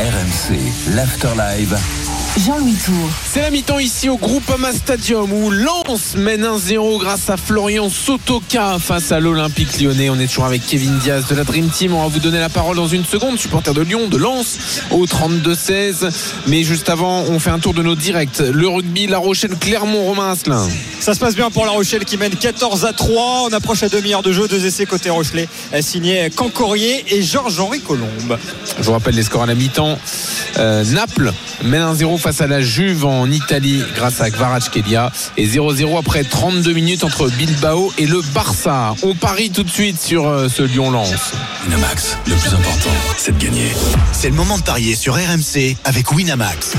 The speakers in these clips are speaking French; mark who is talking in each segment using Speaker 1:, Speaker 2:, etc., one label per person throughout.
Speaker 1: RMC, l'Afterlive.
Speaker 2: Jean-Louis Tour.
Speaker 3: C'est la mi-temps ici au Groupama Stadium où Lens mène 1-0 grâce à Florian Sotoka face à l'Olympique lyonnais. On est toujours avec Kevin Diaz de la Dream Team. On va vous donner la parole dans une seconde. Supporter de Lyon, de Lens au 32-16. Mais juste avant, on fait un tour de nos directs. Le rugby, La Rochelle, Clermont, Romain Asselin.
Speaker 4: Ça se passe bien pour La Rochelle qui mène 14 à 3. On approche à demi-heure de jeu. Deux essais côté Rochelet. Signé Cancorier et Georges-Henri Colombe.
Speaker 3: Je vous rappelle les scores à la mi-temps. Euh, Naples mène 1-0 face à la Juve en Italie grâce à Kvaratskhelia et 0-0 après 32 minutes entre Bilbao et le Barça. On parie tout de suite sur euh, ce Lyon-Lens.
Speaker 1: Winamax, le plus important, c'est de gagner.
Speaker 5: C'est le moment de parier sur RMC avec Winamax.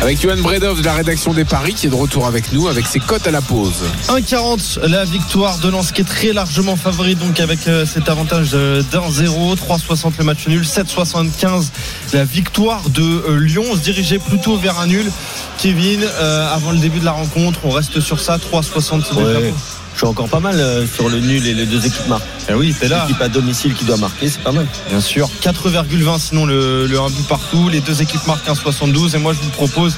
Speaker 3: Avec Johan Bredov de la rédaction des paris qui est de retour avec nous avec ses cotes à la pause.
Speaker 6: 1,40 la victoire de Lens qui est très largement favori donc avec euh, cet avantage euh, d'un 0 3,60 le match nul. 7,75 la victoire de euh, Lyon. On se dirigeait plutôt vers un nul. Kevin euh, avant le début de la rencontre on reste sur ça. 3,60
Speaker 7: Ouais. Je suis encore pas mal euh, sur le nul et les deux équipes marquent.
Speaker 6: Eh oui t'es là
Speaker 7: L'équipe à domicile qui doit marquer, c'est pas mal.
Speaker 6: Bien sûr, 4,20 sinon le, le 1 but partout. Les deux équipes marquent un 72 et moi je vous propose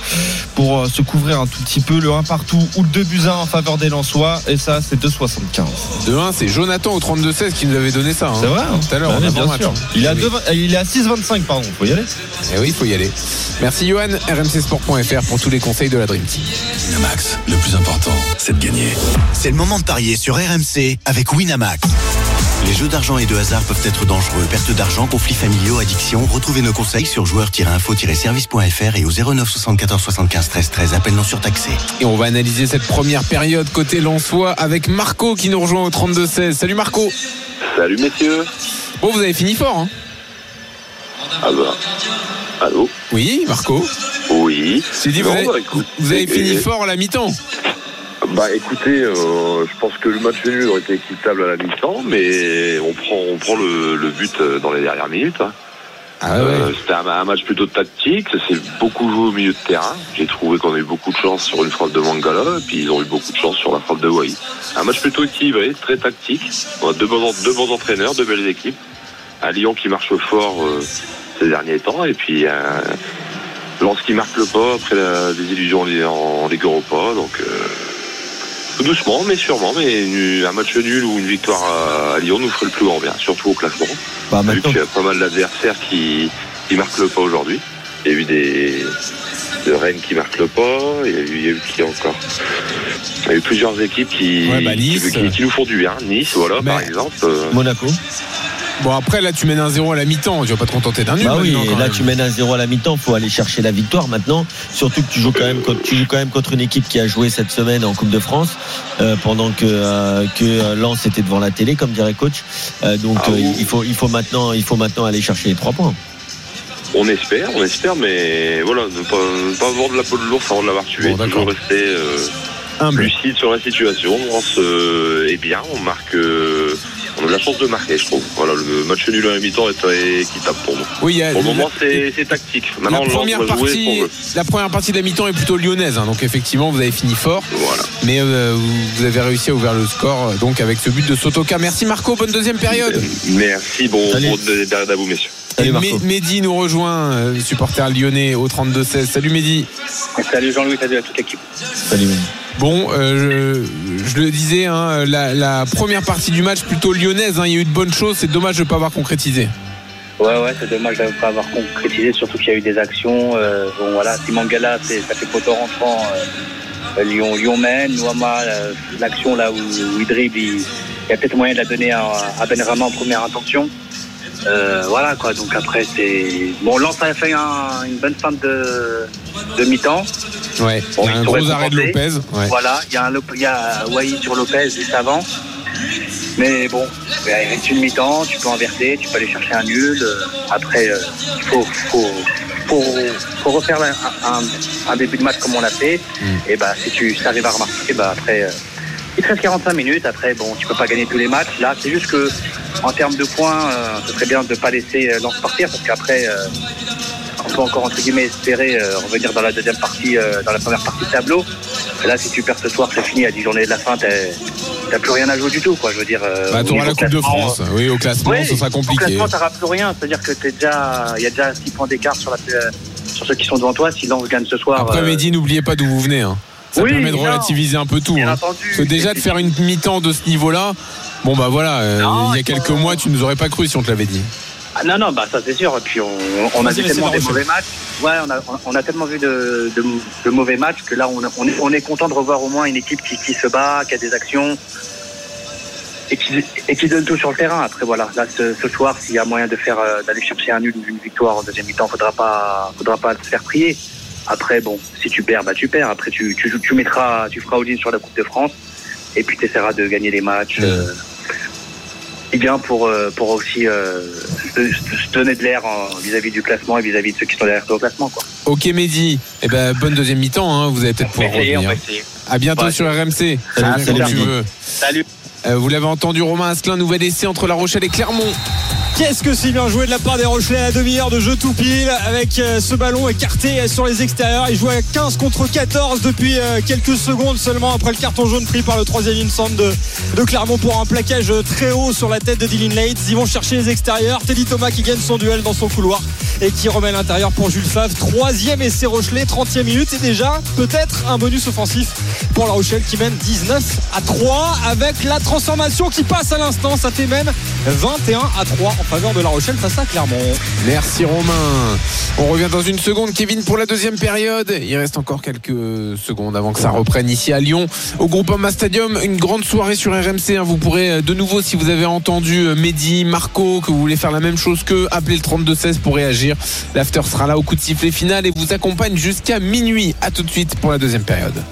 Speaker 6: pour euh, se couvrir un tout petit peu le 1 partout ou le 2 buts 1 en faveur des Lensois et ça c'est 2,75.
Speaker 3: De 1, c'est Jonathan au 32-16 qui nous avait donné ça. hein.
Speaker 6: C'est vrai hein
Speaker 3: Tout à l'heure,
Speaker 6: Bah
Speaker 3: on
Speaker 6: oui,
Speaker 3: a
Speaker 6: bien
Speaker 3: bon match.
Speaker 6: sûr. Il est à,
Speaker 3: Eh oui.
Speaker 6: 2,20 il est à 6,25 pardon, faut y aller.
Speaker 3: Eh oui, il faut y aller. Merci Johan, rmcsport.fr pour tous les conseils de la Dream Team.
Speaker 1: Winamax, le plus important, c'est de gagner.
Speaker 5: C'est le moment de parier sur RMC avec Winamax. Les jeux d'argent et de hasard peuvent être dangereux. Perte d'argent, conflits familiaux, addiction. Retrouvez nos conseils sur joueurs-info-service.fr et au 09 74 75 13 13. Appel non surtaxé.
Speaker 3: Et on va analyser cette première période côté Lensois avec Marco qui nous rejoint au 32-16. Salut Marco.
Speaker 8: Salut messieurs.
Speaker 3: Bon, vous avez fini fort. Hein
Speaker 8: Ah bah. Allô?
Speaker 3: Oui, Marco.
Speaker 8: Oui.
Speaker 3: J'ai dit, vous
Speaker 8: Non,
Speaker 3: avez,
Speaker 8: bah, écoute,
Speaker 3: vous avez fini
Speaker 8: et-
Speaker 3: fort à la mi-temps.
Speaker 8: Bah écoutez, euh, je pense que le match nul aurait été équitable à la mi-temps, mais on prend, on prend le, le but euh, dans les dernières minutes. hein.
Speaker 3: Ah
Speaker 8: Euh, C'était un, un match plutôt tactique, ça s'est beaucoup joué au milieu de terrain. J'ai trouvé qu'on a eu beaucoup de chance sur une frappe de Mangala, et puis ils ont eu beaucoup de chance sur la frappe de Wai. Un match plutôt équilibré, très tactique. On a deux bons, deux bons entraîneurs, deux belles équipes. Un Lyon qui marche fort euh, ces derniers temps, et puis un Lens qui marque le pas après la désillusion en, en Ligue Europa. Donc euh, tout doucement, mais sûrement, mais une- un match nul ou une victoire à, Lyon nous ferait le plus grand bien, surtout au classement.
Speaker 7: Bah,
Speaker 8: Vu qu'il y a pas mal d'adversaires qui, qui marquent le pas aujourd'hui. Il y a eu des de Rennes qui marquent le pas. Il y a eu, il y a eu qui encore? Il y a eu plusieurs équipes qui,
Speaker 3: Ouais, bah, Nice.
Speaker 8: qui, qui- qui nous font du bien. Nice, voilà,
Speaker 3: Mais-
Speaker 8: par exemple. Euh,
Speaker 7: Monaco.
Speaker 3: Bon, après, là, tu mènes un 0 à la mi-temps. Tu vas pas te contenter d'un nul.
Speaker 7: Bah oui, là
Speaker 3: même.
Speaker 7: tu mènes un 0 à la mi-temps, faut aller chercher la victoire maintenant. Surtout que tu joues quand même contre, tu joues quand même contre une équipe qui a joué cette semaine en Coupe de France, euh, pendant que euh, que euh, Lens était devant la télé, comme dirait coach. Euh, donc
Speaker 8: Ah
Speaker 7: euh,
Speaker 8: oui.
Speaker 7: il faut il faut maintenant il faut maintenant aller chercher les trois points.
Speaker 8: on espère, on espère, mais voilà, ne pas, ne pas avoir de la peau de l'ours avant de l'avoir tué.
Speaker 3: Bon,
Speaker 8: toujours rester euh, lucide sur la situation. On se est bien, on marque. On a de la chance de marquer, je trouve. Voilà, le match nul à la mi-temps est très équitable pour nous.
Speaker 3: Oui,
Speaker 8: Pour le moment, c'est c'est tactique.
Speaker 3: la
Speaker 8: Maintenant, Lens
Speaker 3: première, partie, la première partie de la mi-temps est plutôt lyonnaise. hein. donc, effectivement, vous avez fini fort.
Speaker 8: Voilà.
Speaker 3: Mais euh, vous- avez réussi à ouvrir le score euh, donc avec ce but de Sotoka. Merci Marco, bonne deuxième période.
Speaker 8: Merci, bon, bon période à vous, messieurs.
Speaker 7: Salut, Marco.
Speaker 3: Mehdi nous rejoint, euh, supporter lyonnais au 32-16. Salut Mehdi.
Speaker 9: Salut Jean-Louis, salut à toute l'équipe.
Speaker 7: Salut.
Speaker 3: Bon, euh, je, le disais, hein, la, première partie du match plutôt lyonnaise. hein, il y a eu de bonnes choses. C'est dommage de ne pas avoir concrétisé.
Speaker 9: Ouais, ouais, c'est dommage de ne pas avoir concrétisé, surtout qu'il y a eu des actions. Euh, bon, voilà, Simangala, ça fait poteau rentrant. Euh, Lyon, Lyon mène, Nouama, euh, l'action là où, où il dribble, il, y a peut-être moyen de la donner à, à Benrama en première intention. Voilà quoi, donc après c'est. Bon, Lens a fait un- une bonne fin de, de mi-temps.
Speaker 3: Ouais,
Speaker 9: Bon,
Speaker 3: il y a un gros arrêt de. Lopez. Ouais.
Speaker 9: Voilà, il y a, un Lop- il y a Wai sur Lopez juste avant. Mais bon, il reste une mi-temps, tu peux inverser, tu peux aller chercher un nul. Euh, Après, euh, il faut, faut, faut, faut refaire un, un- un début de match comme on l'a fait. Et bah, si tu arrives à remarquer, bah, après, euh, il te reste 45 minutes. Après, bon, tu peux pas gagner tous les matchs. Là, c'est juste que, en termes de points, euh, ce serait bien de ne pas laisser euh, Lens partir parce qu'après, euh, on peut encore entre guillemets espérer euh, revenir dans la deuxième partie, euh, dans la première partie de tableau. Là, si tu perds ce soir, c'est fini. À 10 journées de la fin, t'as plus rien à jouer du tout, quoi. Je veux dire. euh,
Speaker 3: Bah,
Speaker 9: au
Speaker 3: t'auras la Coupe de France. Oui, au classement,
Speaker 9: oui,
Speaker 3: ce sera
Speaker 9: Au
Speaker 3: compliqué.
Speaker 9: classement, t'auras plus rien. C'est-à-dire que t'es déjà, il y a déjà 6 points d'écart sur, la, sur ceux qui sont devant toi. Si Lens gagne ce soir.
Speaker 3: Après,
Speaker 9: euh,
Speaker 3: Mehdi, n'oubliez pas d'où vous venez. hein. Ça
Speaker 9: Oui,
Speaker 3: permet de
Speaker 9: non.
Speaker 3: relativiser un peu tout. Hein.
Speaker 9: entendu.
Speaker 3: Parce que déjà de faire une mi-temps de ce niveau-là, bon bah voilà, euh, il y a quelques mois, tu nous aurais pas cru si on te l'avait dit.
Speaker 9: Ah, non, non, bah ça c'est sûr. Et puis on, on a vu tellement des mauvais matchs. Ouais, on a, on a tellement vu de, de, de mauvais matchs que là on, on, est, on est content de revoir au moins une équipe qui, qui se bat, qui a des actions et qui, et qui donne tout sur le terrain. Après voilà, là ce, ce soir, s'il y a moyen de faire euh, d'aller chercher un nul ou une victoire en deuxième mi-temps, faudra pas, faudra pas se faire prier. Après bon, si tu perds, bah tu perds. Après tu, tu, tu mettras, tu feras all-in sur la Coupe de France et puis tu essaieras de gagner les matchs. euh, et bien pour, euh, pour aussi euh, se, se donner de l'air en- vis-à-vis du classement et vis-à-vis de ceux qui sont derrière toi au classement. Quoi.
Speaker 3: Ok Mehdi, eh ben, bonne deuxième mi-temps, hein, vous allez peut-être
Speaker 9: On va
Speaker 3: pouvoir
Speaker 9: essayer, on
Speaker 3: revenir.
Speaker 9: va essayer.
Speaker 3: À bientôt
Speaker 9: Ouais.
Speaker 3: sur RMC.
Speaker 9: Salut,
Speaker 3: tu veux.
Speaker 9: Salut.
Speaker 3: Euh, vous l'avez entendu, Romain Asclin, nouvel essai entre La Rochelle et Clermont.
Speaker 4: Qu'est-ce que c'est bien joué de la part des Rochelais à demi-heure de jeu tout pile avec euh, ce ballon écarté sur les extérieurs. Il jouait à 15 contre 14 depuis euh, quelques secondes seulement après le carton jaune pris par le troisième centre de, de Clermont pour un plaquage très haut sur la tête de Dylan Lates. Ils vont chercher les extérieurs. Teddy Thomas qui gagne son duel dans son couloir et qui remet l'intérieur pour Jules Favre. Troisième essai Rochelet, 30e minute et déjà peut-être un bonus offensif pour La Rochelle qui mène 19 à 3 avec la transformation qui passe à l'instant. Ça fait même 21 à 3 en faveur de La Rochelle face à Clermont.
Speaker 3: Merci Romain. On revient dans une seconde, Kevin, pour la deuxième période. Il reste encore quelques secondes avant que ça reprenne ici à Lyon, au Groupama Stadium. Une grande soirée sur RMC. hein. Vous pourrez euh, de nouveau, si vous avez entendu euh, Mehdi, Marco, que vous voulez faire la même chose qu'eux, appeler le 32-16 pour réagir. L'after sera là au coup de sifflet final et vous accompagne jusqu'à minuit. À tout de suite pour la deuxième période.